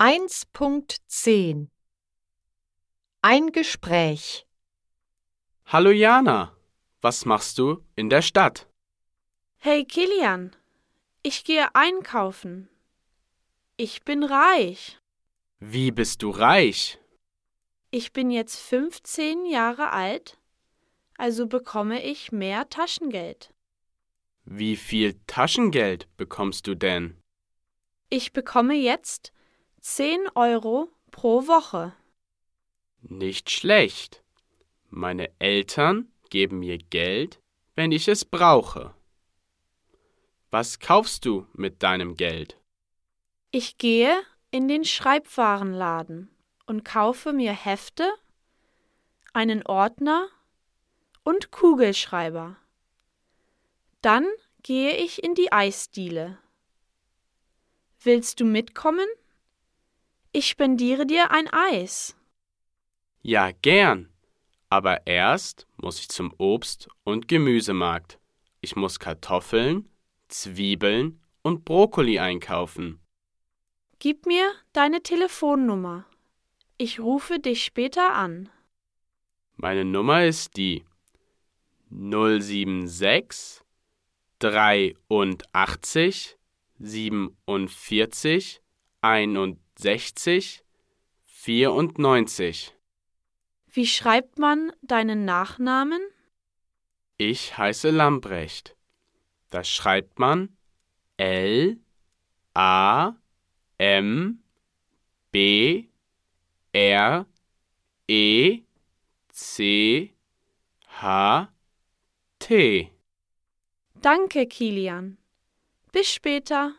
1.10 Ein Gespräch Hallo Jana, was machst du in der Stadt? Hey Kilian, ich gehe einkaufen. Ich bin reich. Wie bist du reich? Ich bin jetzt 15 Jahre alt, also bekomme ich mehr Taschengeld. Wie viel Taschengeld bekommst du denn? Ich bekomme jetzt 10 Euro pro Woche. Nicht schlecht. Meine Eltern geben mir Geld, wenn ich es brauche. Was kaufst du mit deinem Geld? Ich gehe in den Schreibwarenladen und kaufe mir Hefte, einen Ordner und Kugelschreiber. Dann gehe ich in die Eisdiele. Willst du mitkommen? Ich spendiere dir ein Eis. Ja, gern. Aber erst muss ich zum Obst- und Gemüsemarkt. Ich muss Kartoffeln, Zwiebeln und Brokkoli einkaufen. Gib mir deine Telefonnummer. Ich rufe dich später an. Meine Nummer ist die 076 83 47 61 94. Wie schreibt man deinen Nachnamen? Ich heiße Lambrecht. Das schreibt man L A M B R E C H T. Danke, Kilian. Bis später.